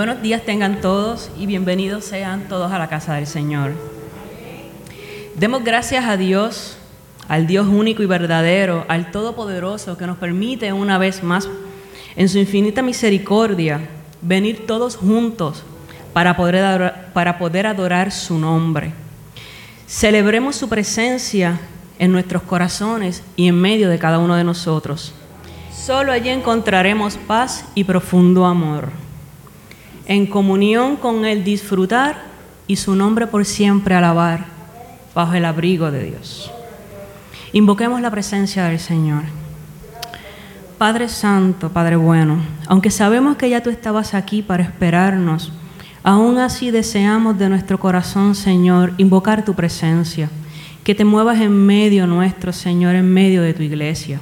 Buenos días tengan todos y bienvenidos sean todos a la casa del Señor. Demos gracias a Dios, al Dios único y verdadero, al Todopoderoso que nos permite una vez más, en su infinita misericordia, venir todos juntos para poder adorar, para poder adorar su nombre. Celebremos su presencia en nuestros corazones y en medio de cada uno de nosotros. Solo allí encontraremos paz y profundo amor. En comunión con Él disfrutar y su nombre por siempre alabar bajo el abrigo de Dios. Invoquemos la presencia del Señor. Padre Santo, Padre bueno, aunque sabemos que ya tú estabas aquí para esperarnos, aún así deseamos de nuestro corazón, Señor, invocar tu presencia, que te muevas en medio nuestro, Señor, en medio de tu iglesia.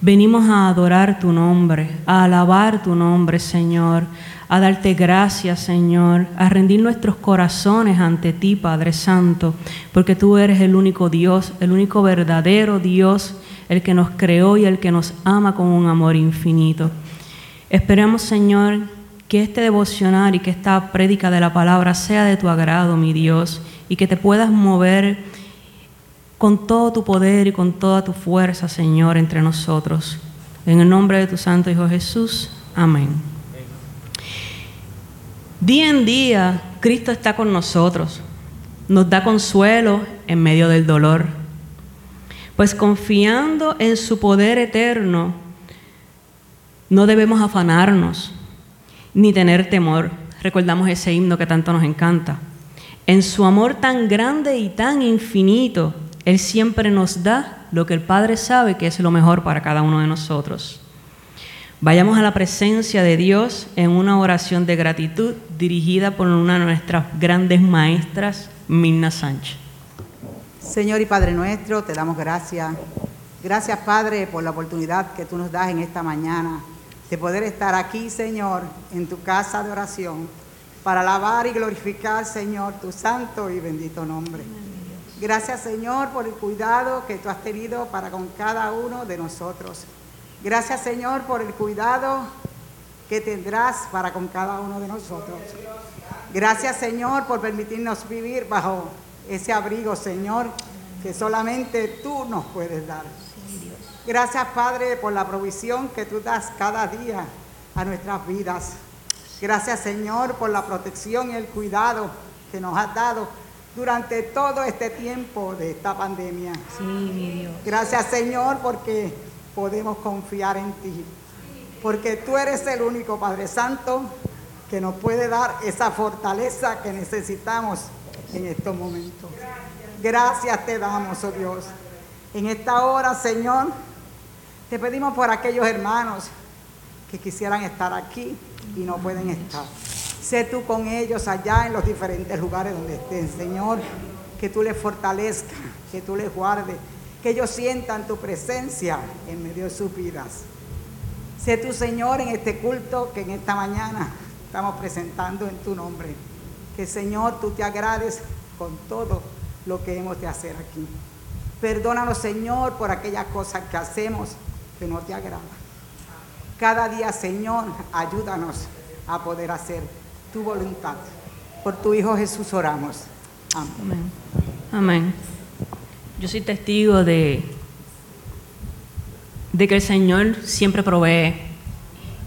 Venimos a adorar tu nombre, a alabar tu nombre, Señor, a darte gracias, Señor, a rendir nuestros corazones ante ti, Padre Santo, porque tú eres el único Dios, el único verdadero Dios, el que nos creó y el que nos ama con un amor infinito. Esperamos, Señor, que este devocional y que esta prédica de la palabra sea de tu agrado, mi Dios, y que te puedas mover con todo tu poder y con toda tu fuerza, Señor, entre nosotros. En el nombre de tu Santo Hijo Jesús. Amén. Día en día, Cristo está con nosotros. Nos da consuelo en medio del dolor. Pues confiando en su poder eterno, no debemos afanarnos ni tener temor. Recordamos ese himno que tanto nos encanta. En su amor tan grande y tan infinito, él siempre nos da lo que el Padre sabe que es lo mejor para cada uno de nosotros. Vayamos a la presencia de Dios en una oración de gratitud dirigida por una de nuestras grandes maestras, Mirna Sánchez. Señor y Padre nuestro, te damos gracias. Gracias, Padre, por la oportunidad que tú nos das en esta mañana de poder estar aquí, Señor, en tu casa de oración, para alabar y glorificar, Señor, tu santo y bendito nombre. Gracias Señor por el cuidado que tú has tenido para con cada uno de nosotros. Gracias Señor por el cuidado que tendrás para con cada uno de nosotros. Gracias Señor por permitirnos vivir bajo ese abrigo Señor que solamente tú nos puedes dar. Gracias Padre por la provisión que tú das cada día a nuestras vidas. Gracias Señor por la protección y el cuidado que nos has dado durante todo este tiempo de esta pandemia. Sí, mi Dios. Gracias Señor porque podemos confiar en ti. Porque tú eres el único Padre Santo que nos puede dar esa fortaleza que necesitamos en estos momentos. Gracias te damos, oh Dios. En esta hora, Señor, te pedimos por aquellos hermanos que quisieran estar aquí y no pueden estar. Sé tú con ellos allá en los diferentes lugares donde estén, Señor. Que tú les fortalezcas, que tú les guardes, que ellos sientan tu presencia en medio de sus vidas. Sé tu Señor en este culto que en esta mañana estamos presentando en tu nombre. Que Señor tú te agrades con todo lo que hemos de hacer aquí. Perdónanos Señor por aquellas cosas que hacemos que no te agradan. Cada día Señor ayúdanos a poder hacer tu voluntad. Por tu Hijo Jesús oramos. Amén. Amén. Yo soy testigo de, de que el Señor siempre provee,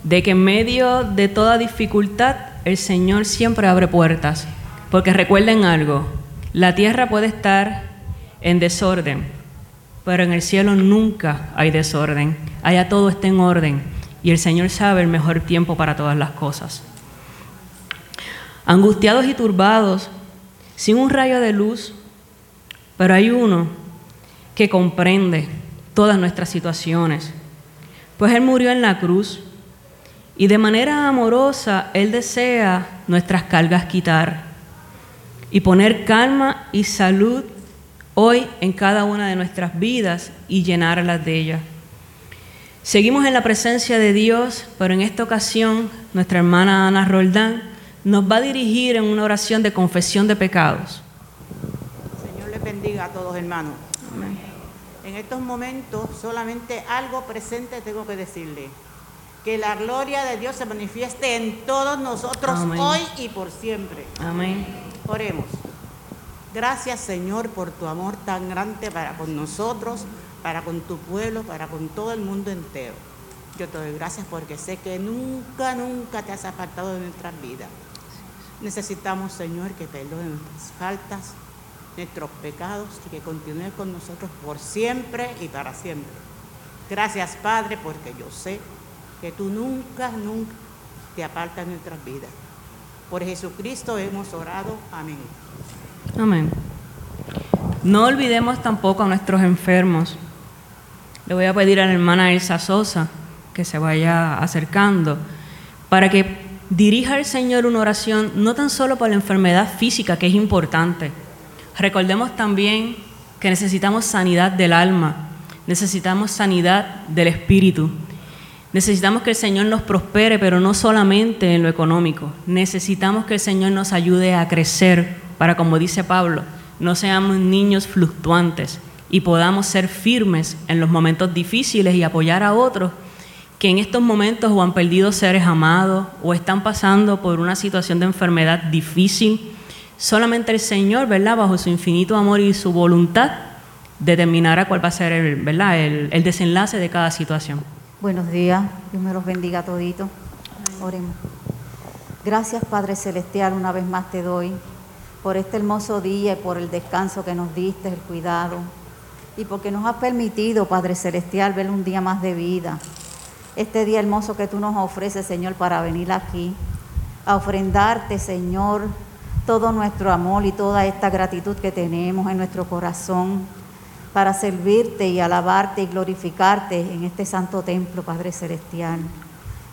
de que en medio de toda dificultad el Señor siempre abre puertas. Porque recuerden algo, la tierra puede estar en desorden, pero en el cielo nunca hay desorden. Allá todo está en orden y el Señor sabe el mejor tiempo para todas las cosas angustiados y turbados, sin un rayo de luz, pero hay uno que comprende todas nuestras situaciones, pues Él murió en la cruz y de manera amorosa Él desea nuestras cargas quitar y poner calma y salud hoy en cada una de nuestras vidas y llenarlas de ella. Seguimos en la presencia de Dios, pero en esta ocasión nuestra hermana Ana Roldán nos va a dirigir en una oración de confesión de pecados. Señor les bendiga a todos hermanos. En estos momentos solamente algo presente tengo que decirle. Que la gloria de Dios se manifieste en todos nosotros Amén. hoy y por siempre. Amén. Oremos. Gracias Señor por tu amor tan grande para con nosotros, para con tu pueblo, para con todo el mundo entero. Yo te doy gracias porque sé que nunca, nunca te has apartado de nuestras vidas. Necesitamos Señor que perdone nuestras faltas, nuestros pecados y que continúe con nosotros por siempre y para siempre. Gracias Padre porque yo sé que tú nunca, nunca te apartas de nuestras vidas. Por Jesucristo hemos orado. Amén. Amén. No olvidemos tampoco a nuestros enfermos. Le voy a pedir a la hermana Elsa Sosa que se vaya acercando para que dirija al Señor una oración no tan solo por la enfermedad física, que es importante. Recordemos también que necesitamos sanidad del alma, necesitamos sanidad del espíritu. Necesitamos que el Señor nos prospere, pero no solamente en lo económico. Necesitamos que el Señor nos ayude a crecer para, como dice Pablo, no seamos niños fluctuantes y podamos ser firmes en los momentos difíciles y apoyar a otros que en estos momentos o han perdido seres amados o están pasando por una situación de enfermedad difícil. Solamente el Señor, ¿verdad? Bajo su infinito amor y su voluntad, determinará cuál va a ser el, ¿verdad? el, desenlace de cada situación. Buenos días, Dios me los bendiga todito. Oremos. Gracias Padre Celestial, una vez más te doy por este hermoso día y por el descanso que nos diste, el cuidado, y porque nos has permitido, Padre Celestial, ver un día más de vida. Este día hermoso que tú nos ofreces, Señor, para venir aquí, a ofrendarte, Señor, todo nuestro amor y toda esta gratitud que tenemos en nuestro corazón para servirte y alabarte y glorificarte en este santo templo, Padre Celestial.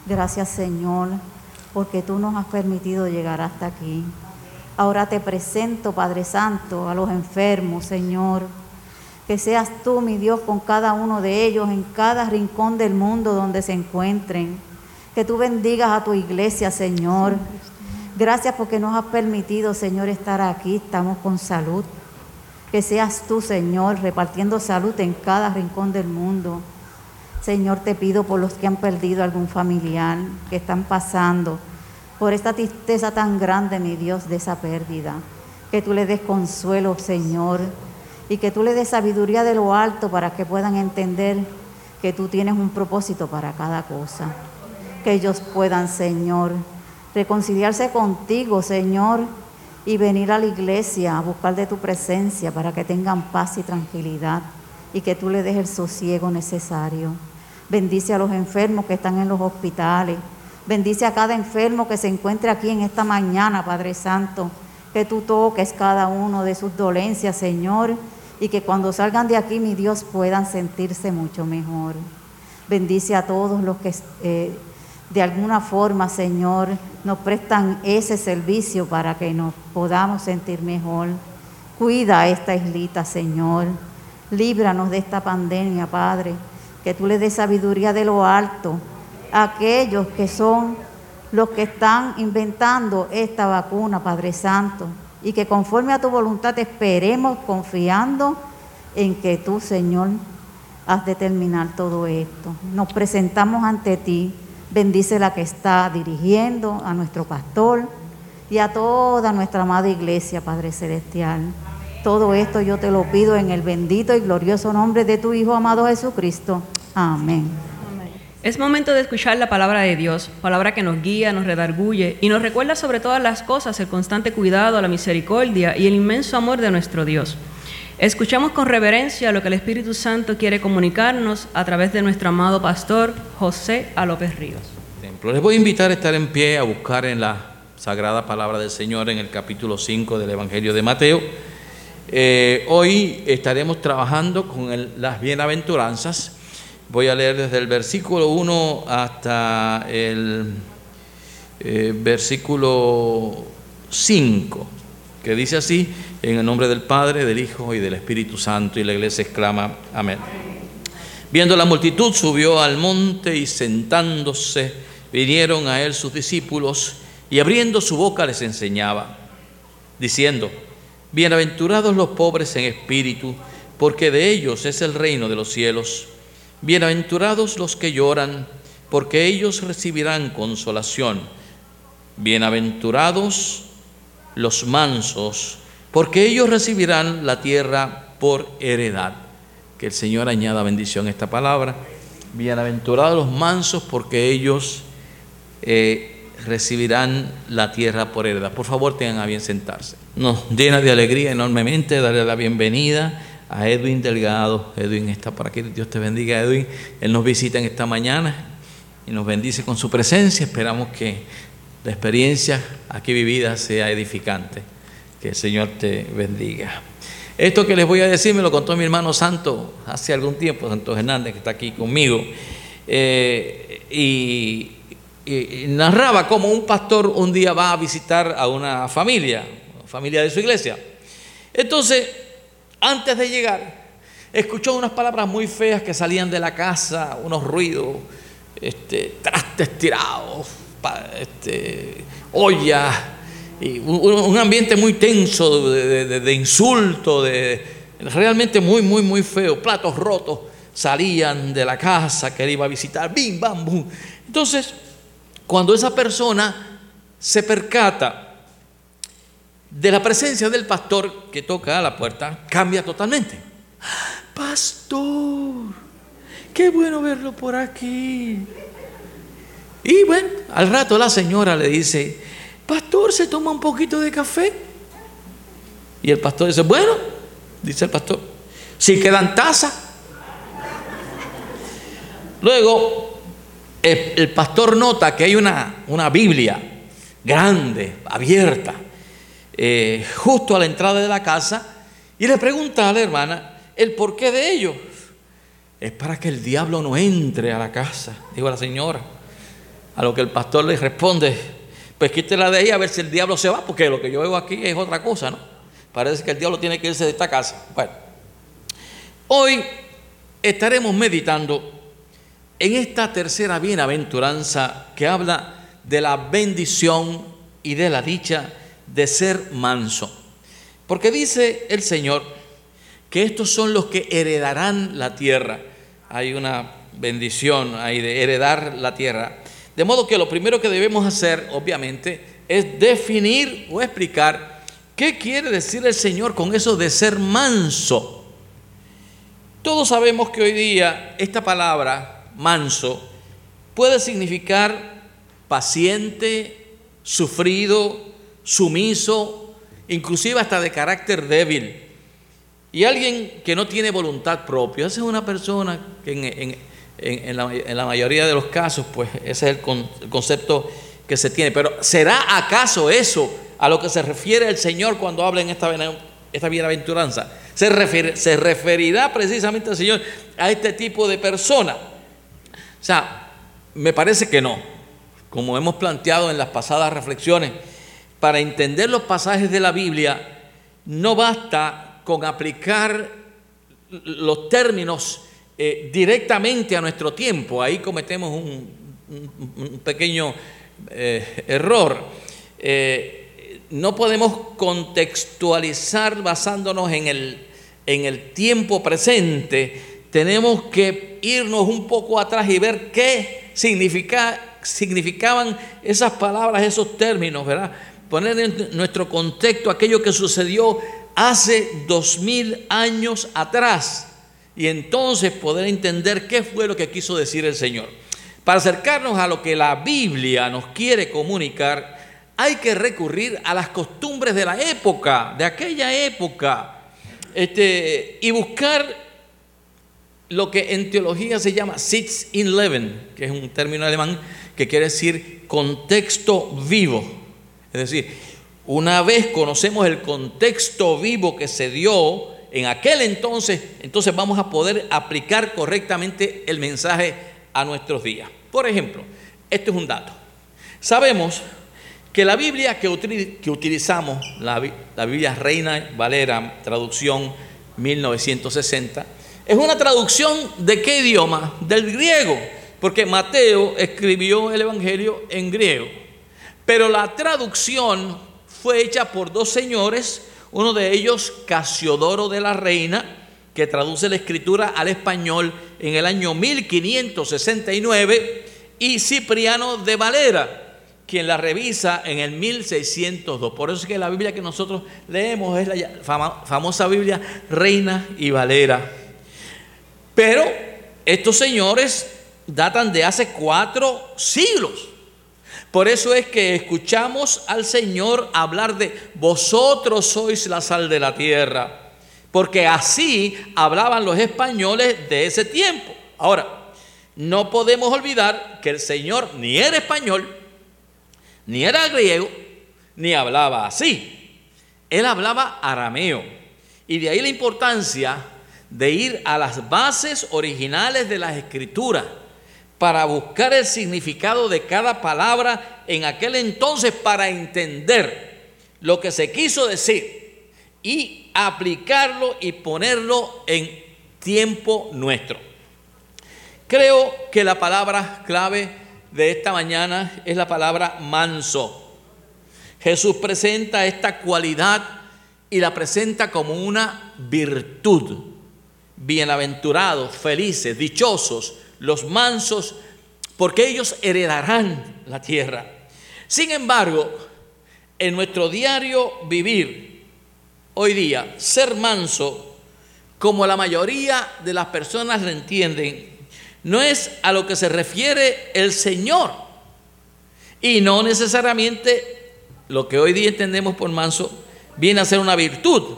Gracias, Señor, porque tú nos has permitido llegar hasta aquí. Ahora te presento, Padre Santo, a los enfermos, Señor. Que seas tú, mi Dios, con cada uno de ellos, en cada rincón del mundo donde se encuentren. Que tú bendigas a tu iglesia, Señor. Gracias porque nos has permitido, Señor, estar aquí. Estamos con salud. Que seas tú, Señor, repartiendo salud en cada rincón del mundo. Señor, te pido por los que han perdido algún familiar, que están pasando por esta tristeza tan grande, mi Dios, de esa pérdida. Que tú le des consuelo, Señor, y que tú le des sabiduría de lo alto para que puedan entender que tú tienes un propósito para cada cosa. Que ellos puedan, Señor, reconciliarse contigo, Señor, y venir a la iglesia a buscar de tu presencia para que tengan paz y tranquilidad y que tú le des el sosiego necesario. Bendice a los enfermos que están en los hospitales. Bendice a cada enfermo que se encuentre aquí en esta mañana, Padre Santo. Que tú toques cada uno de sus dolencias, Señor, y que cuando salgan de aquí, mi Dios, puedan sentirse mucho mejor. Bendice a todos los que eh, de alguna forma, Señor, nos prestan ese servicio para que nos podamos sentir mejor. Cuida a esta islita, Señor. Líbranos de esta pandemia, Padre. Que tú le des sabiduría de lo alto a aquellos que son los que están inventando esta vacuna, Padre Santo. Y que conforme a tu voluntad esperemos confiando en que tú, Señor, has de terminar todo esto. Nos presentamos ante ti. Bendice la que está dirigiendo, a nuestro pastor y a toda nuestra amada iglesia, Padre Celestial. Todo esto yo te lo pido en el bendito y glorioso nombre de tu Hijo amado Jesucristo. Amén. Es momento de escuchar la palabra de Dios, palabra que nos guía, nos redarguye y nos recuerda sobre todas las cosas el constante cuidado, la misericordia y el inmenso amor de nuestro Dios. Escuchamos con reverencia lo que el Espíritu Santo quiere comunicarnos a través de nuestro amado pastor José A. López Ríos. Les voy a invitar a estar en pie, a buscar en la sagrada palabra del Señor en el capítulo 5 del Evangelio de Mateo. Eh, hoy estaremos trabajando con el- las bienaventuranzas. Voy a leer desde el versículo 1 hasta el eh, versículo 5, que dice así, en el nombre del Padre, del Hijo y del Espíritu Santo, y la iglesia exclama, amén. Viendo la multitud, subió al monte y sentándose, vinieron a él sus discípulos y abriendo su boca les enseñaba, diciendo, Bienaventurados los pobres en espíritu, porque de ellos es el reino de los cielos. Bienaventurados los que lloran, porque ellos recibirán consolación. Bienaventurados los mansos, porque ellos recibirán la tierra por heredad. Que el Señor añada bendición a esta palabra. Bienaventurados los mansos, porque ellos eh, recibirán la tierra por heredad. Por favor, tengan a bien sentarse. Nos llena de alegría enormemente darle la bienvenida a Edwin Delgado. Edwin está por aquí, Dios te bendiga, Edwin. Él nos visita en esta mañana y nos bendice con su presencia. Esperamos que la experiencia aquí vivida sea edificante. Que el Señor te bendiga. Esto que les voy a decir me lo contó mi hermano Santo hace algún tiempo, Santo Hernández, que está aquí conmigo. Eh, y, narraba cómo un pastor un día va a visitar a una familia, familia de su iglesia. Entonces, antes de llegar, escuchó unas palabras muy feas que salían de la casa, unos ruidos, este, trastes tirados, este, ollas, y un, ambiente muy tenso de, insulto, de, realmente muy, muy, muy feo. Platos rotos salían de la casa que él iba a visitar, bim, bam, bum. Entonces, cuando esa persona se percata de la presencia del pastor que toca a la puerta, cambia totalmente. Pastor, qué bueno verlo por aquí. Y bueno, al rato la señora le dice, pastor, ¿se toma un poquito de café? Y el pastor dice, bueno, dice el pastor, si quedan tazas. Luego, el, pastor nota que hay una, una Biblia grande, abierta, eh, justo a la entrada de la casa y le pregunta a la hermana el porqué de ello. Es para que el diablo no entre a la casa, dijo la señora. A lo que el pastor le responde, pues quítela de ahí a ver si el diablo se va, porque lo que yo veo aquí es otra cosa, ¿no? Parece que el diablo tiene que irse de esta casa. Bueno, hoy estaremos meditando en esta tercera bienaventuranza que habla de la bendición y de la dicha de ser manso. Porque dice el Señor que estos son los que heredarán la tierra. Hay una bendición ahí de heredar la tierra. De modo que lo primero que debemos hacer, obviamente, es definir o explicar qué quiere decir el Señor con eso de ser manso. Todos sabemos que hoy día esta palabra, manso, puede significar paciente, sufrido, sumiso, inclusive hasta de carácter débil. Y alguien que no tiene voluntad propia, esa es una persona que en, la, mayoría de los casos, pues ese es el, concepto que se tiene. Pero ¿será acaso eso a lo que se refiere el Señor cuando habla en esta, esta bienaventuranza? Se, se referirá precisamente el Señor a este tipo de persona. O sea, me parece que no. Como hemos planteado en las pasadas reflexiones, para entender los pasajes de la Biblia, no basta con aplicar los términos eh, directamente a nuestro tiempo. Ahí cometemos un, pequeño eh, error. Eh, no podemos contextualizar basándonos en el, en el tiempo presente. Tenemos que irnos un poco atrás y ver qué significa, significaban esas palabras, esos términos, ¿verdad? poner en nuestro contexto aquello que sucedió hace dos mil años atrás y entonces poder entender qué fue lo que quiso decir el Señor. Para acercarnos a lo que la Biblia nos quiere comunicar, hay que recurrir a las costumbres de la época, de aquella época, este, y buscar lo que en teología se llama Sitz in Leben, que es un término alemán que quiere decir contexto vivo. Es decir, una vez conocemos el contexto vivo que se dio en aquel entonces, entonces vamos a poder aplicar correctamente el mensaje a nuestros días. Por ejemplo, este es un dato. Sabemos que la Biblia que, utilizamos, la, la Biblia Reina Valera, traducción 1960, es una traducción de qué idioma? Del griego, porque Mateo escribió el Evangelio en griego. Pero la traducción fue hecha por dos señores, uno de ellos Casiodoro de la Reina, que traduce la escritura al español en el año 1569, y Cipriano de Valera, quien la revisa en el 1602. Por eso es que la Biblia que nosotros leemos es la famosa Biblia Reina y Valera. Pero estos señores datan de hace cuatro siglos. Por eso es que escuchamos al Señor hablar de vosotros sois la sal de la tierra, porque así hablaban los españoles de ese tiempo. Ahora, no podemos olvidar que el Señor ni era español, ni era griego, ni hablaba así. Él hablaba arameo. Y de ahí la importancia de ir a las bases originales de las escrituras para buscar el significado de cada palabra en aquel entonces para entender lo que se quiso decir y aplicarlo y ponerlo en tiempo nuestro. Creo que la palabra clave de esta mañana es la palabra manso. Jesús presenta esta cualidad y la presenta como una virtud. Bienaventurados, felices, dichosos los mansos, porque ellos heredarán la tierra. Sin embargo, en nuestro diario vivir, hoy día, ser manso, como la mayoría de las personas lo entienden, no es a lo que se refiere el Señor. Y no necesariamente lo que hoy día entendemos por manso viene a ser una virtud,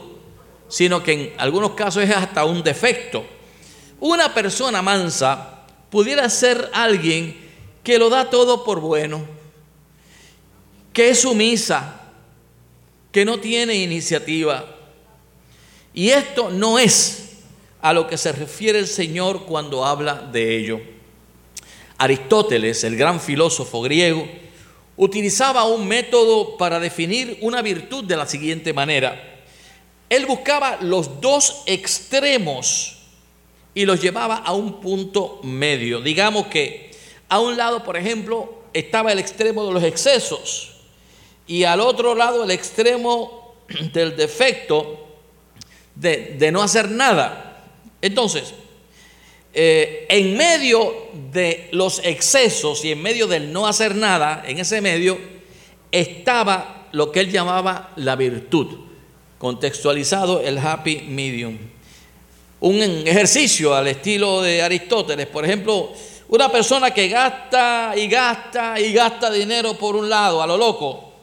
sino que en algunos casos es hasta un defecto. Una persona mansa pudiera ser alguien que lo da todo por bueno, que es sumisa, que no tiene iniciativa. Y esto no es a lo que se refiere el Señor cuando habla de ello. Aristóteles, el gran filósofo griego, utilizaba un método para definir una virtud de la siguiente manera. Él buscaba los dos extremos y los llevaba a un punto medio. Digamos que a un lado, por ejemplo, estaba el extremo de los excesos y al otro lado el extremo del defecto de, no hacer nada. Entonces, eh, en medio de los excesos y en medio del no hacer nada, en ese medio, estaba lo que él llamaba la virtud, contextualizado el happy medium un ejercicio al estilo de Aristóteles. Por ejemplo, una persona que gasta y gasta y gasta dinero por un lado, a lo loco.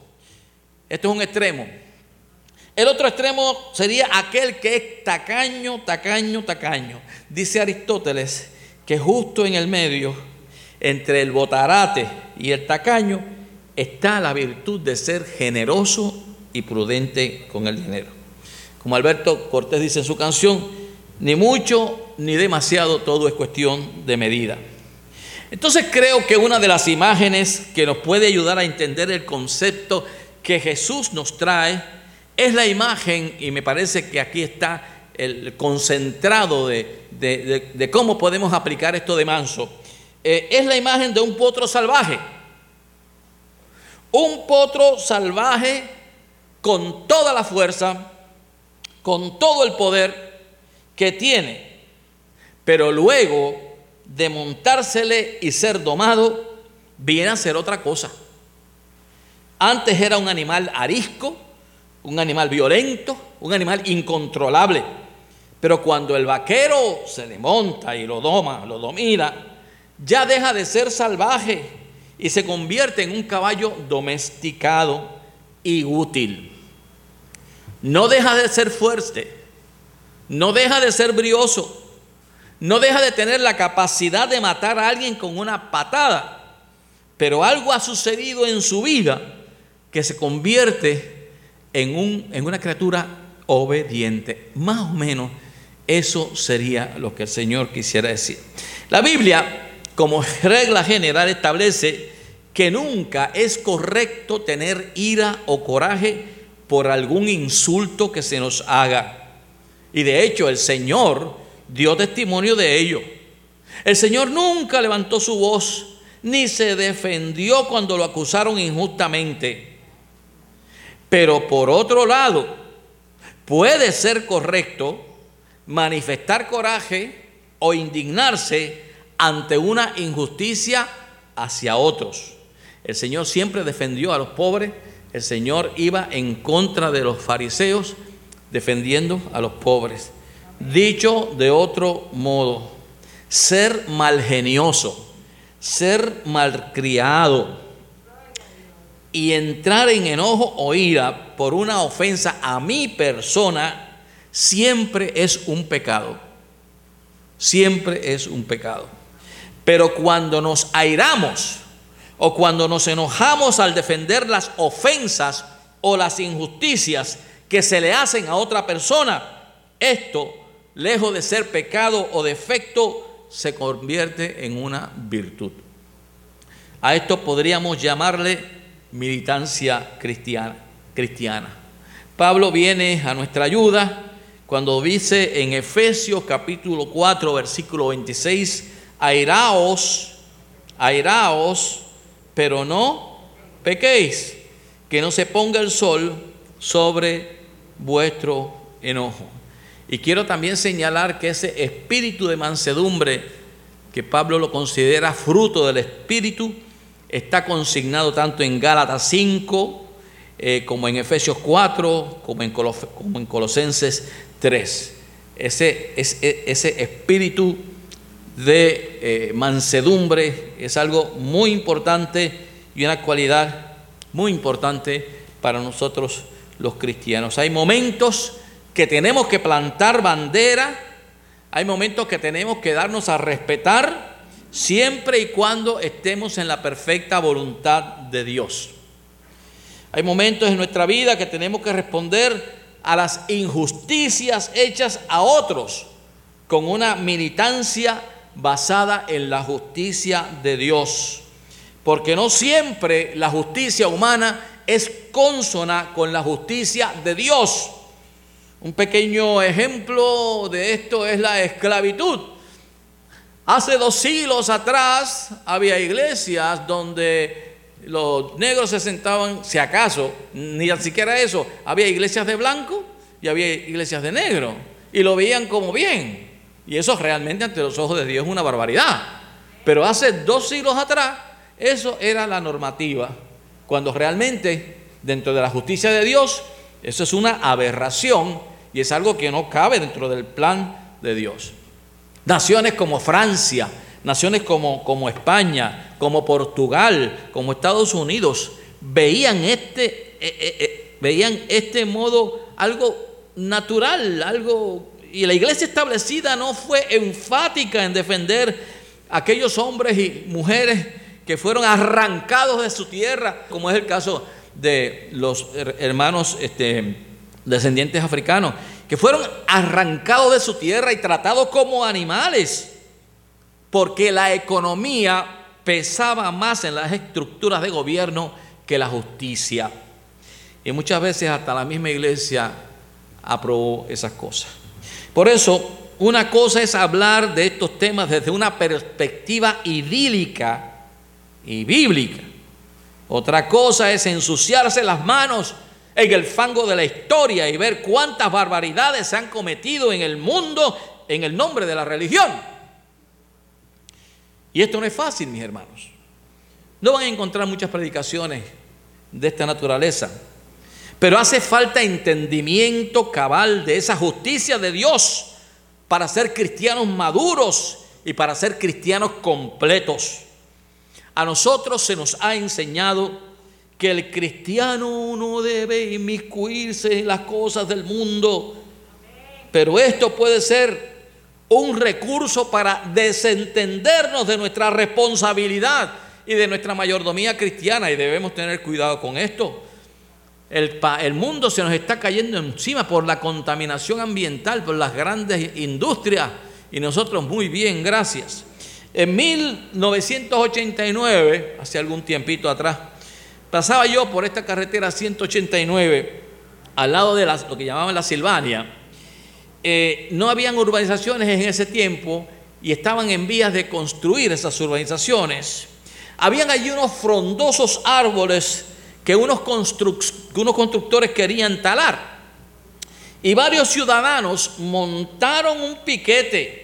Esto es un extremo. El otro extremo sería aquel que es tacaño, tacaño, tacaño. Dice Aristóteles que justo en el medio, entre el botarate y el tacaño, está la virtud de ser generoso y prudente con el dinero. Como Alberto Cortés dice en su canción, ni mucho ni demasiado, todo es cuestión de medida. Entonces creo que una de las imágenes que nos puede ayudar a entender el concepto que Jesús nos trae es la imagen, y me parece que aquí está el concentrado de, cómo podemos aplicar esto de manso, eh, es la imagen de un potro salvaje. Un potro salvaje con toda la fuerza, con todo el poder, que tiene, pero luego de montársele y ser domado, viene a ser otra cosa. Antes era un animal arisco, un animal violento, un animal incontrolable. Pero cuando el vaquero se le monta y lo doma, lo domina, ya deja de ser salvaje y se convierte en un caballo domesticado y útil. No deja de ser fuerte, no deja de ser brioso, no deja de tener la capacidad de matar a alguien con una patada, pero algo ha sucedido en su vida que se convierte en, un, en una criatura obediente. Más o menos eso sería lo que el Señor quisiera decir. La Biblia, como regla general, establece que nunca es correcto tener ira o coraje por algún insulto que se nos haga. Y de hecho el Señor dio testimonio de ello. El Señor nunca levantó su voz ni se defendió cuando lo acusaron injustamente. Pero por otro lado, puede ser correcto manifestar coraje o indignarse ante una injusticia hacia otros. El Señor siempre defendió a los pobres, el Señor iba en contra de los fariseos, defendiendo a los pobres. Dicho de otro modo, ser malgenioso, ser malcriado y entrar en enojo o ira por una ofensa a mi persona siempre es un pecado. Siempre es un pecado. Pero cuando nos airamos o cuando nos enojamos al defender las ofensas o las injusticias que se le hacen a otra persona, esto, lejos de ser pecado o defecto, se convierte en una virtud. A esto podríamos llamarle militancia cristiana. cristiana. Pablo viene a nuestra ayuda cuando dice en Efesios capítulo 4 versículo 26, airaos, airaos, pero no pequéis, que no se ponga el sol sobre vuestro enojo. Y quiero también señalar que ese espíritu de mansedumbre, que Pablo lo considera fruto del espíritu, está consignado tanto en Gálatas 5, eh, como en Efesios 4, como en, como en Colosenses 3. Ese, ese, ese espíritu de eh, mansedumbre es algo muy importante y una cualidad muy importante para nosotros los cristianos. Hay momentos que tenemos que plantar bandera, hay momentos que tenemos que darnos a respetar siempre y cuando estemos en la perfecta voluntad de Dios. Hay momentos en nuestra vida que tenemos que responder a las injusticias hechas a otros con una militancia basada en la justicia de Dios. Porque no siempre la justicia humana es consona con la justicia de Dios. Un pequeño ejemplo de esto es la esclavitud. Hace dos siglos atrás había iglesias donde los negros se sentaban, si acaso, ni siquiera eso, había iglesias de blanco y había iglesias de negro, y lo veían como bien. Y eso realmente ante los ojos de Dios es una barbaridad. Pero hace dos siglos atrás, eso era la normativa. Cuando realmente, dentro de la justicia de Dios, eso es una aberración y es algo que no cabe dentro del plan de Dios. Naciones como Francia, naciones como, como España, como Portugal, como Estados Unidos, veían este, eh, eh, eh, veían este modo algo natural, algo y la iglesia establecida no fue enfática en defender a aquellos hombres y mujeres que fueron arrancados de su tierra, como es el caso de los hermanos este, descendientes africanos, que fueron arrancados de su tierra y tratados como animales, porque la economía pesaba más en las estructuras de gobierno que la justicia. Y muchas veces hasta la misma iglesia aprobó esas cosas. Por eso, una cosa es hablar de estos temas desde una perspectiva idílica y bíblica. Otra cosa es ensuciarse las manos en el fango de la historia y ver cuántas barbaridades se han cometido en el mundo en el nombre de la religión. Y esto no es fácil, mis hermanos. No van a encontrar muchas predicaciones de esta naturaleza. Pero hace falta entendimiento cabal de esa justicia de Dios para ser cristianos maduros y para ser cristianos completos. A nosotros se nos ha enseñado que el cristiano no debe inmiscuirse en las cosas del mundo, pero esto puede ser un recurso para desentendernos de nuestra responsabilidad y de nuestra mayordomía cristiana y debemos tener cuidado con esto. El, mundo se nos está cayendo encima por la contaminación ambiental, por las grandes industrias, y nosotros muy bien, gracias. En 1989, hace algún tiempito atrás, pasaba yo por esta carretera 189, al lado de lo que llamaban la Silvania. Eh, no habían urbanizaciones en ese tiempo y estaban en vías de construir esas urbanizaciones. Habían allí unos frondosos árboles que unos, unos constructores querían talar. Y varios ciudadanos montaron un piquete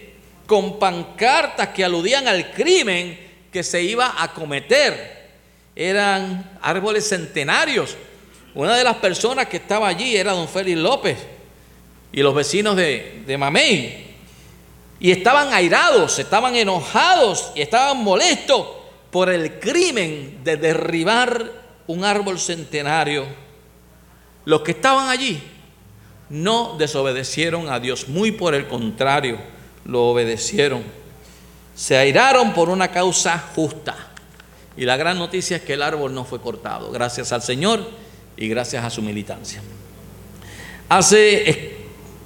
con pancartas que aludían al crimen que se iba a cometer. Eran árboles centenarios. Una de las personas que estaba allí era don Félix López y los vecinos de, de Mamey. Y estaban airados, estaban enojados y estaban molestos por el crimen de derribar un árbol centenario. Los que estaban allí no desobedecieron a Dios, muy por el contrario, lo obedecieron. Se airaron por una causa justa. Y la gran noticia es que el árbol no fue cortado, gracias al Señor y gracias a su militancia. Hace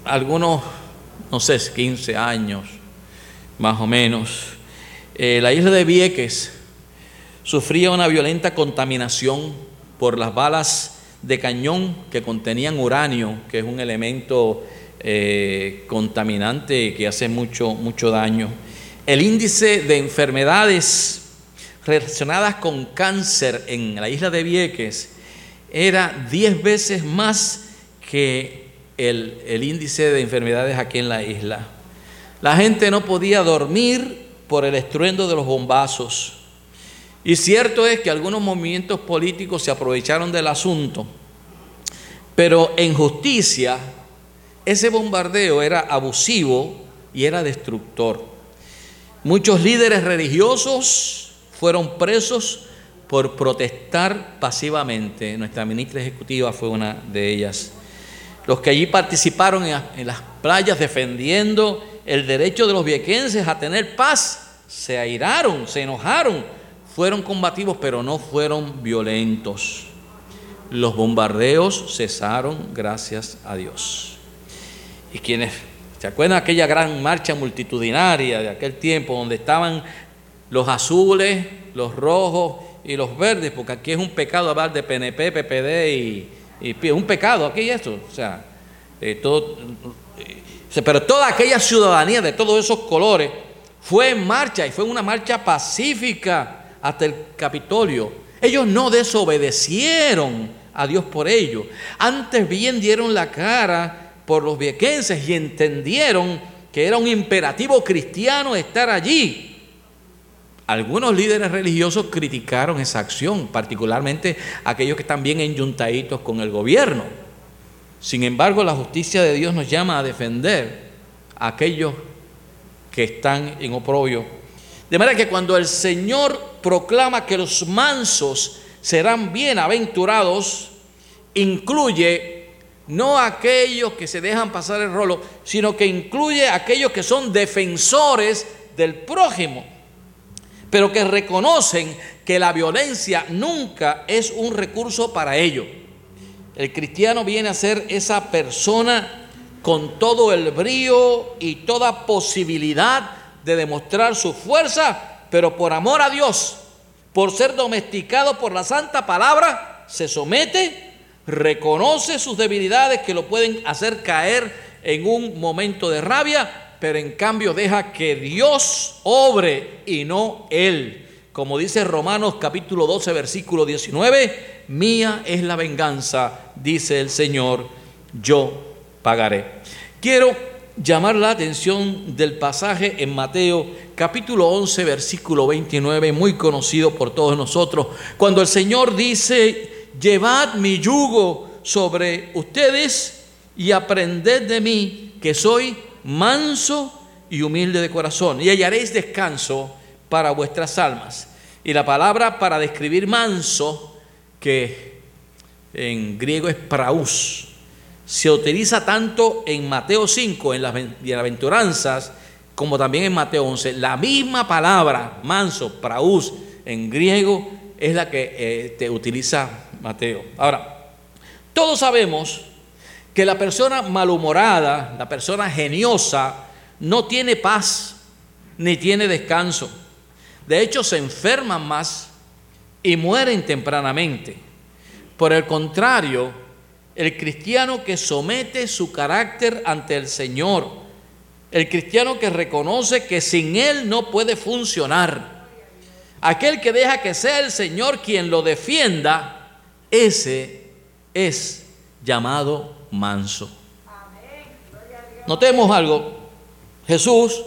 algunos, no sé, 15 años, más o menos, eh, la isla de Vieques sufría una violenta contaminación por las balas de cañón que contenían uranio, que es un elemento eh, contaminante que hace mucho, mucho daño. El índice de enfermedades relacionadas con cáncer en la isla de Vieques era 10 veces más que el, el índice de enfermedades aquí en la isla. La gente no podía dormir por el estruendo de los bombazos. Y cierto es que algunos movimientos políticos se aprovecharon del asunto, pero en justicia ese bombardeo era abusivo y era destructor. Muchos líderes religiosos fueron presos por protestar pasivamente. Nuestra ministra ejecutiva fue una de ellas. Los que allí participaron en, las playas defendiendo el derecho de los viequenses a tener paz, se airaron, se enojaron, fueron combativos, pero no fueron violentos. Los bombardeos cesaron gracias a Dios. Y quienes se acuerdan aquella gran marcha multitudinaria de aquel tiempo donde estaban los azules, los rojos y los verdes, porque aquí es un pecado hablar de PNP, PPD y, y un pecado aquí eso, o sea, eh, eh, pero toda aquella ciudadanía de todos esos colores fue en marcha y fue una marcha pacífica hasta el Capitolio. Ellos no desobedecieron a Dios por ello. Antes bien dieron la cara por los viequenses y entendieron que era un imperativo cristiano estar allí. Algunos líderes religiosos criticaron esa acción, particularmente aquellos que están bien enyuntaditos con el gobierno. Sin embargo, la justicia de Dios nos llama a defender a aquellos que están en oprobio. De manera que cuando el Señor proclama que los mansos serán bienaventurados, incluye no aquellos que se dejan pasar el rolo, sino que incluye aquellos que son defensores del prójimo, pero que reconocen que la violencia nunca es un recurso para ello. El cristiano viene a ser esa persona con todo el brío y toda posibilidad de demostrar su fuerza, pero por amor a Dios, por ser domesticado por la santa palabra, se somete, reconoce sus debilidades que lo pueden hacer caer en un momento de rabia, pero en cambio deja que Dios obre y no él. Como dice Romanos capítulo 12, versículo 19, mía es la venganza, dice el Señor, yo pagaré. Quiero llamar la atención del pasaje en Mateo capítulo 11 versículo 29, muy conocido por todos nosotros, cuando el Señor dice, llevad mi yugo sobre ustedes y aprended de mí, que soy manso y humilde de corazón, y hallaréis descanso para vuestras almas. Y la palabra para describir manso, que en griego es praus, se utiliza tanto en Mateo 5, en las bienaventuranzas, como también en Mateo 11. La misma palabra, manso, praus, en griego, es la que eh, te utiliza Mateo. Ahora, todos sabemos que la persona malhumorada, la persona geniosa, no tiene paz ni tiene descanso. De hecho, se enferman más y mueren tempranamente. Por el contrario, el cristiano que somete su carácter ante el Señor, el cristiano que reconoce que sin Él no puede funcionar, aquel que deja que sea el Señor quien lo defienda, ese es llamado manso. Notemos algo, Jesús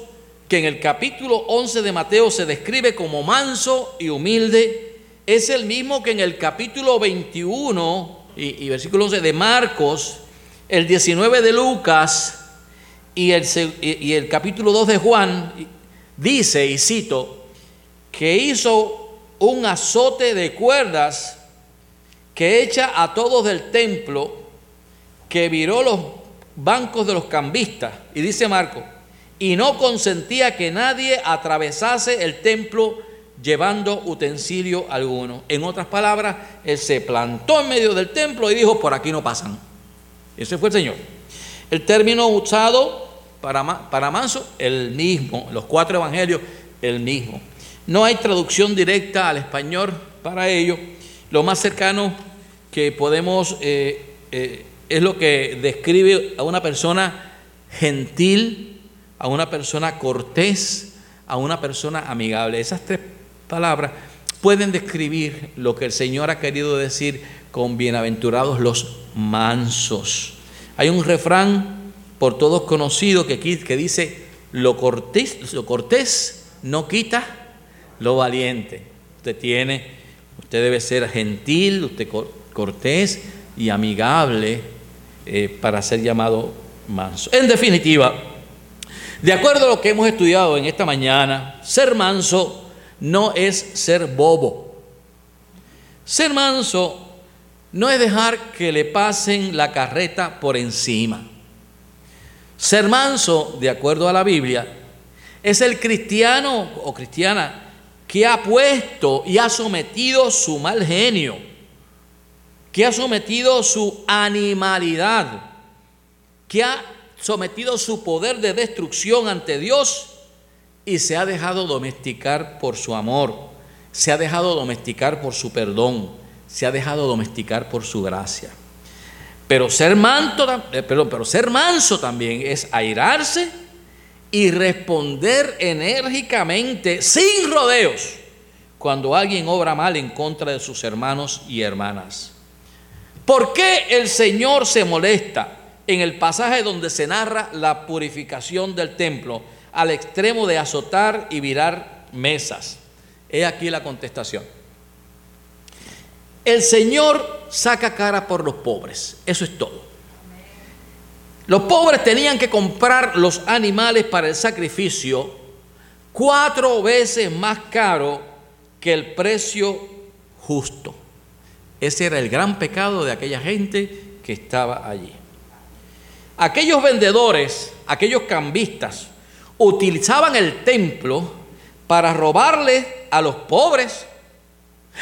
que en el capítulo 11 de Mateo se describe como manso y humilde, es el mismo que en el capítulo 21 y, versículo 11 de Marcos, el 19 de Lucas y el, y el capítulo 2 de Juan, dice, y cito, que hizo un azote de cuerdas que echa a todos del templo, que viró los bancos de los cambistas, y dice Marco, y no consentía que nadie atravesase el templo llevando utensilio alguno. En otras palabras, él se plantó en medio del templo y dijo, por aquí no pasan. Ese fue el Señor. El término usado para, para manso, el mismo. Los cuatro evangelios, el mismo. No hay traducción directa al español para ello. Lo más cercano que podemos eh, eh, es lo que describe a una persona gentil, a una persona cortés, a una persona amigable. Esas tres palabras pueden describir lo que el Señor ha querido decir con bienaventurados los mansos. Hay un refrán por todos conocido que, dice, lo cortés, lo cortés no quita lo valiente. Usted tiene, usted debe ser gentil, usted cortés y amigable eh, para ser llamado manso. En definitiva, de acuerdo a lo que hemos estudiado en esta mañana, ser manso no es ser bobo. Ser manso no es dejar que le pasen la carreta por encima. Ser manso, de acuerdo a la Biblia, es el cristiano o cristiana que ha puesto y ha sometido su mal genio, que ha sometido su animalidad, que ha sometido su poder de destrucción ante Dios y se ha dejado domesticar por su amor, se ha dejado domesticar por su perdón, se ha dejado domesticar por su gracia. Pero ser, manto, eh, pero ser manso también es airarse y responder enérgicamente, sin rodeos, cuando alguien obra mal en contra de sus hermanos y hermanas. ¿Por qué el Señor se molesta en el pasaje donde se narra la purificación del templo al extremo de azotar y virar mesas? He aquí la contestación. El Señor saca cara por los pobres, eso es todo. Los pobres tenían que comprar los animales para el sacrificio cuatro veces más caro que el precio justo. Ese era el gran pecado de aquella gente que estaba allí. Aquellos vendedores, aquellos cambistas, utilizaban el templo para robarle a los pobres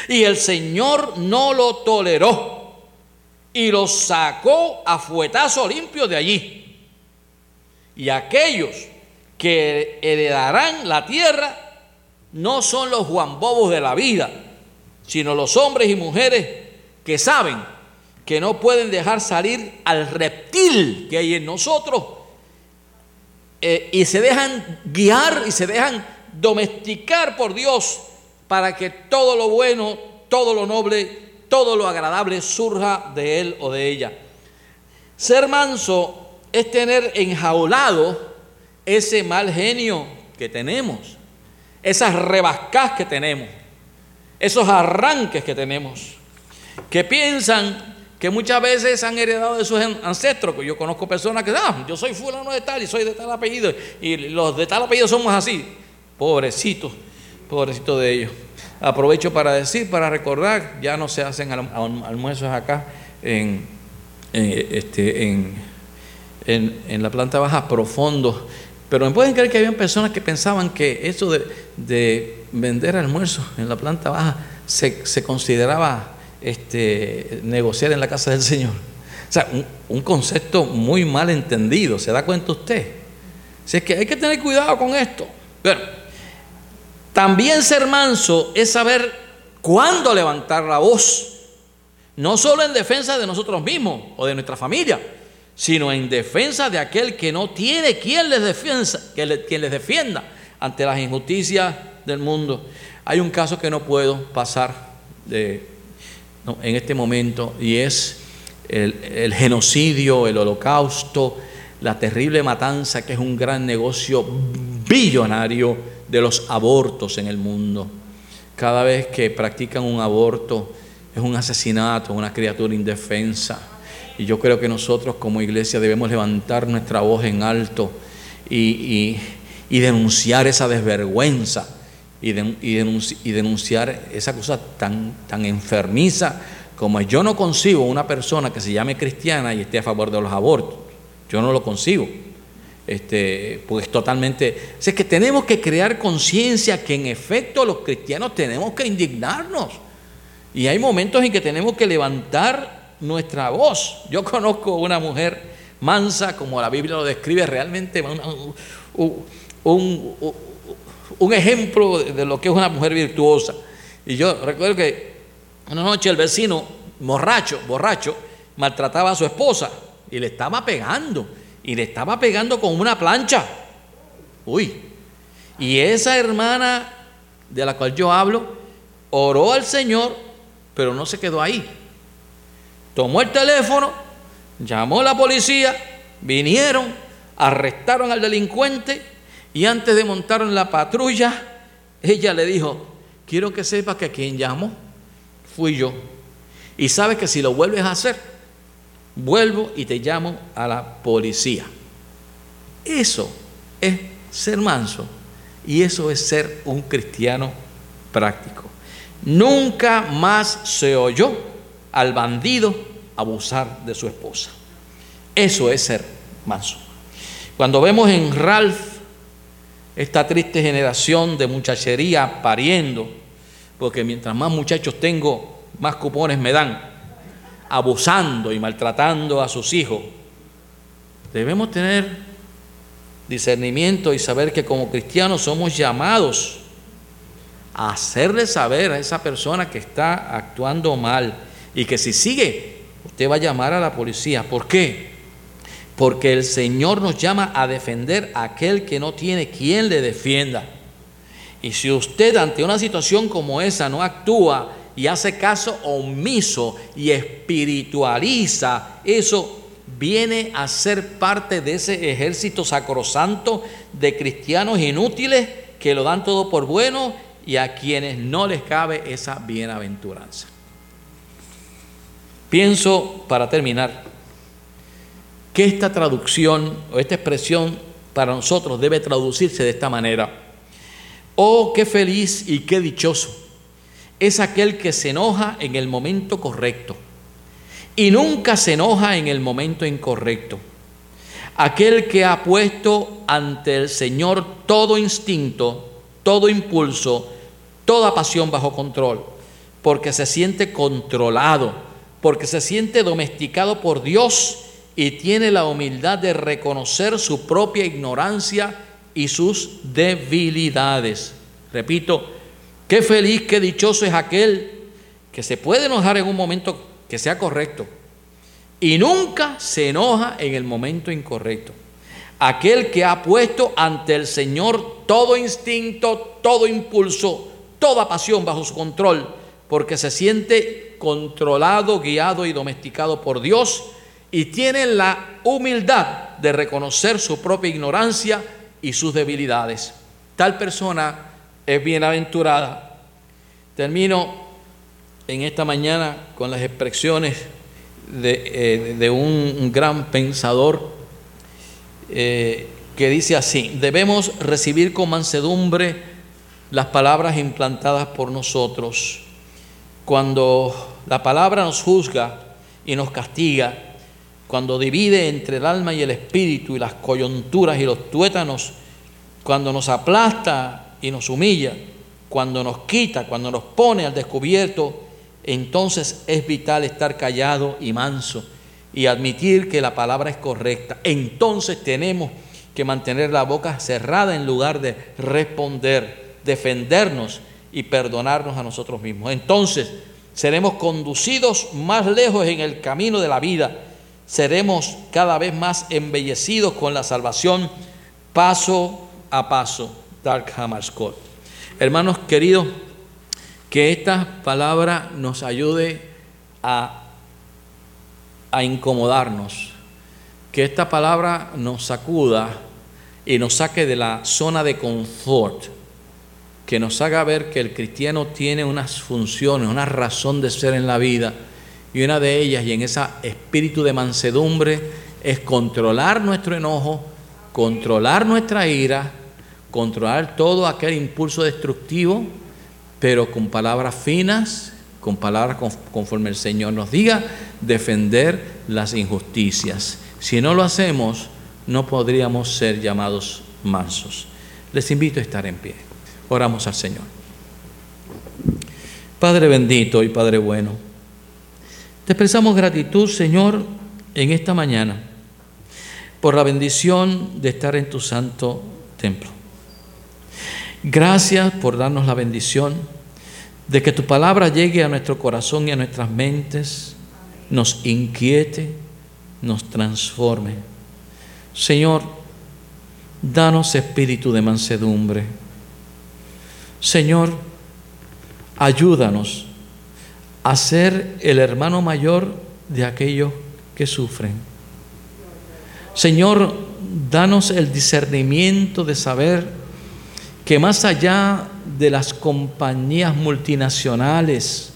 y el Señor no lo toleró y lo sacó a fuetazo limpio de allí. Y aquellos que heredarán la tierra no son los Juan Bobos de la vida, sino los hombres y mujeres que saben que no pueden dejar salir al reptil que hay en nosotros eh, y se dejan guiar y se dejan domesticar por Dios para que todo lo bueno, todo lo noble, todo lo agradable surja de él o de ella. Ser manso es tener enjaulado ese mal genio que tenemos, esas rebascas que tenemos, esos arranques que tenemos, que piensan que muchas veces han heredado de sus ancestros, que yo conozco personas que, ah, yo soy fulano de tal y soy de tal apellido, y los de tal apellido somos así, pobrecitos pobrecito de ellos. Aprovecho para decir, para recordar, ya no se hacen almuerzos acá en, este, en, la planta baja profundo. Pero me pueden creer que había personas que pensaban que eso de, vender almuerzos en la planta baja se, consideraba este, negociar en la casa del Señor. O sea, un, un, concepto muy mal entendido, ¿se da cuenta usted? Si es que hay que tener cuidado con esto. Bueno, también ser manso es saber cuándo levantar la voz, no solo en defensa de nosotros mismos o de nuestra familia, sino en defensa de aquel que no tiene quien les, defienda, ante las injusticias del mundo. Hay un caso que no puedo pasar en este momento y es el, el genocidio, el holocausto, la terrible matanza que es un gran negocio billonario de los abortos en el mundo. Cada vez que practican un aborto es un asesinato, una criatura indefensa. Y yo creo que nosotros como iglesia debemos levantar nuestra voz en alto y, denunciar esa desvergüenza y, denunciar esa cosa tan, tan enfermiza como yo no consigo una persona que se llame cristiana y esté a favor de los abortos. Yo no lo consigo. Este, pues totalmente. es que tenemos que crear conciencia que en efecto los cristianos tenemos que indignarnos. Y hay momentos en que tenemos que levantar nuestra voz. Yo conozco una mujer mansa, como la Biblia lo describe, realmente un, un ejemplo de lo que es una mujer virtuosa. Y yo recuerdo que una noche el vecino, borracho, borracho, maltrataba a su esposa y le estaba pegando y le estaba pegando con una plancha. Uy. Y esa hermana de la cual yo hablo oró al Señor, pero no se quedó ahí. Tomó el teléfono, llamó a la policía, vinieron, arrestaron al delincuente y antes de montar en la patrulla, ella le dijo, quiero que sepa que quien llamó fui yo. Y sabes que si lo vuelves a hacer, vuelvo y te llamo a la policía. Eso es ser manso y eso es ser un cristiano práctico. Nunca más se oyó al bandido abusar de su esposa. Eso es ser manso. Cuando vemos en Ralph esta triste generación de muchachería pariendo, porque mientras más muchachos tengo, más cupones me dan abusando y maltratando a sus hijos, debemos tener discernimiento y saber que como cristianos somos llamados a hacerle saber a esa persona que está actuando mal y que si sigue, usted va a llamar a la policía. ¿Por qué? Porque el Señor nos llama a defender a aquel que no tiene quien le defienda. Y si usted ante una situación como esa no actúa, y hace caso omiso y espiritualiza, eso viene a ser parte de ese ejército sacrosanto de cristianos inútiles que lo dan todo por bueno y a quienes no les cabe esa bienaventuranza. Pienso, para terminar, que esta traducción o esta expresión para nosotros debe traducirse de esta manera. Oh, qué feliz y qué dichoso es aquel que se enoja en el momento correcto y nunca se enoja en el momento incorrecto. Aquel que ha puesto ante el Señor todo instinto, todo impulso, toda pasión bajo control, porque se siente controlado, porque se siente domesticado por Dios y tiene la humildad de reconocer su propia ignorancia y sus debilidades. Repito, Qué feliz, qué dichoso es aquel que se puede enojar en un momento que sea correcto y nunca se enoja en el momento incorrecto. Aquel que ha puesto ante el Señor todo instinto, todo impulso, toda pasión bajo su control, porque se siente controlado, guiado y domesticado por Dios y tiene la humildad de reconocer su propia ignorancia y sus debilidades. Tal persona es bienaventurada. Termino en esta mañana con las expresiones de, eh, un, gran pensador eh, que dice así, debemos recibir con mansedumbre las palabras implantadas por nosotros. Cuando la palabra nos juzga y nos castiga, cuando divide entre el alma y el espíritu y las coyunturas y los tuétanos, cuando nos aplasta y nos humilla, cuando nos quita, cuando nos pone al descubierto, entonces es vital estar callado y manso y admitir que la palabra es correcta. Entonces tenemos que mantener la boca cerrada en lugar de responder, defendernos y perdonarnos a nosotros mismos. Entonces seremos conducidos más lejos en el camino de la vida, seremos cada vez más embellecidos con la salvación paso a paso. Dark Hammarskjöld. Hermanos queridos, que esta palabra nos ayude a, a incomodarnos, que esta palabra nos sacuda y nos saque de la zona de confort, que nos haga ver que el cristiano tiene unas funciones, una razón de ser en la vida, y una de ellas, y en ese espíritu de mansedumbre, es controlar nuestro enojo, controlar nuestra ira, controlar todo aquel impulso destructivo, pero con palabras finas, con palabras conforme el Señor nos diga, defender las injusticias. Si no lo hacemos, no podríamos ser llamados mansos. Les invito a estar en pie. Oramos al Señor. Padre bendito y Padre bueno, te expresamos gratitud, Señor, en esta mañana por la bendición de estar en tu santo templo. Gracias por darnos la bendición de que tu palabra llegue a nuestro corazón y a nuestras mentes, nos inquiete, nos transforme Señor, danos espíritu de mansedumbre. Señor, ayúdanos a ser el hermano mayor de aquellos que sufren. Señor, danos el discernimiento de saber que más allá de las compañías multinacionales,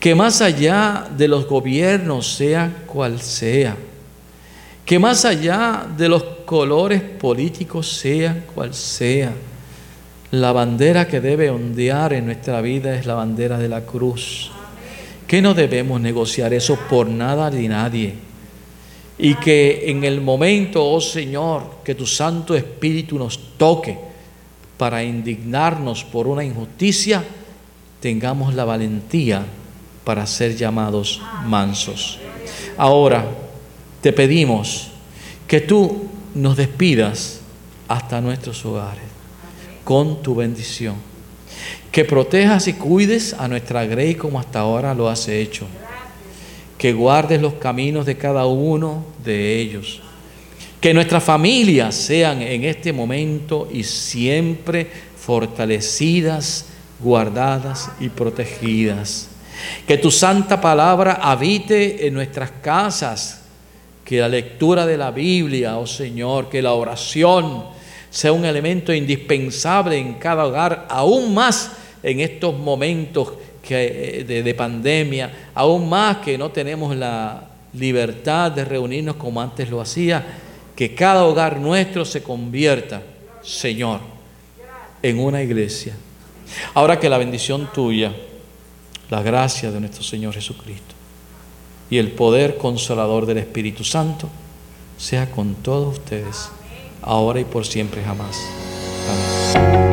que más allá de los gobiernos, sea cual sea, que más allá de los colores políticos, sea cual sea, la bandera que debe ondear en nuestra vida es la bandera de la cruz. Que no debemos negociar eso por nada ni nadie. Y que en el momento, oh Señor, que tu Santo Espíritu nos toque para indignarnos por una injusticia, tengamos la valentía para ser llamados mansos. Ahora, te pedimos que tú nos despidas hasta nuestros hogares con tu bendición. Que protejas y cuides a nuestra grey como hasta ahora lo has hecho. Que guardes los caminos de cada uno de ellos. Que nuestras familias sean en este momento y siempre fortalecidas, guardadas y protegidas. Que tu santa palabra habite en nuestras casas que la lectura de la Biblia, oh Señor, que la oración sea un elemento indispensable en cada hogar, aún más en estos momentos que, de, de pandemia, aún más que no tenemos la libertad de reunirnos como antes lo hacía, que cada hogar nuestro se convierta, Señor, en una iglesia. Ahora que la bendición tuya, la gracia de nuestro Señor Jesucristo, y el poder consolador del Espíritu Santo sea con todos ustedes, ahora y por siempre jamás. Amén.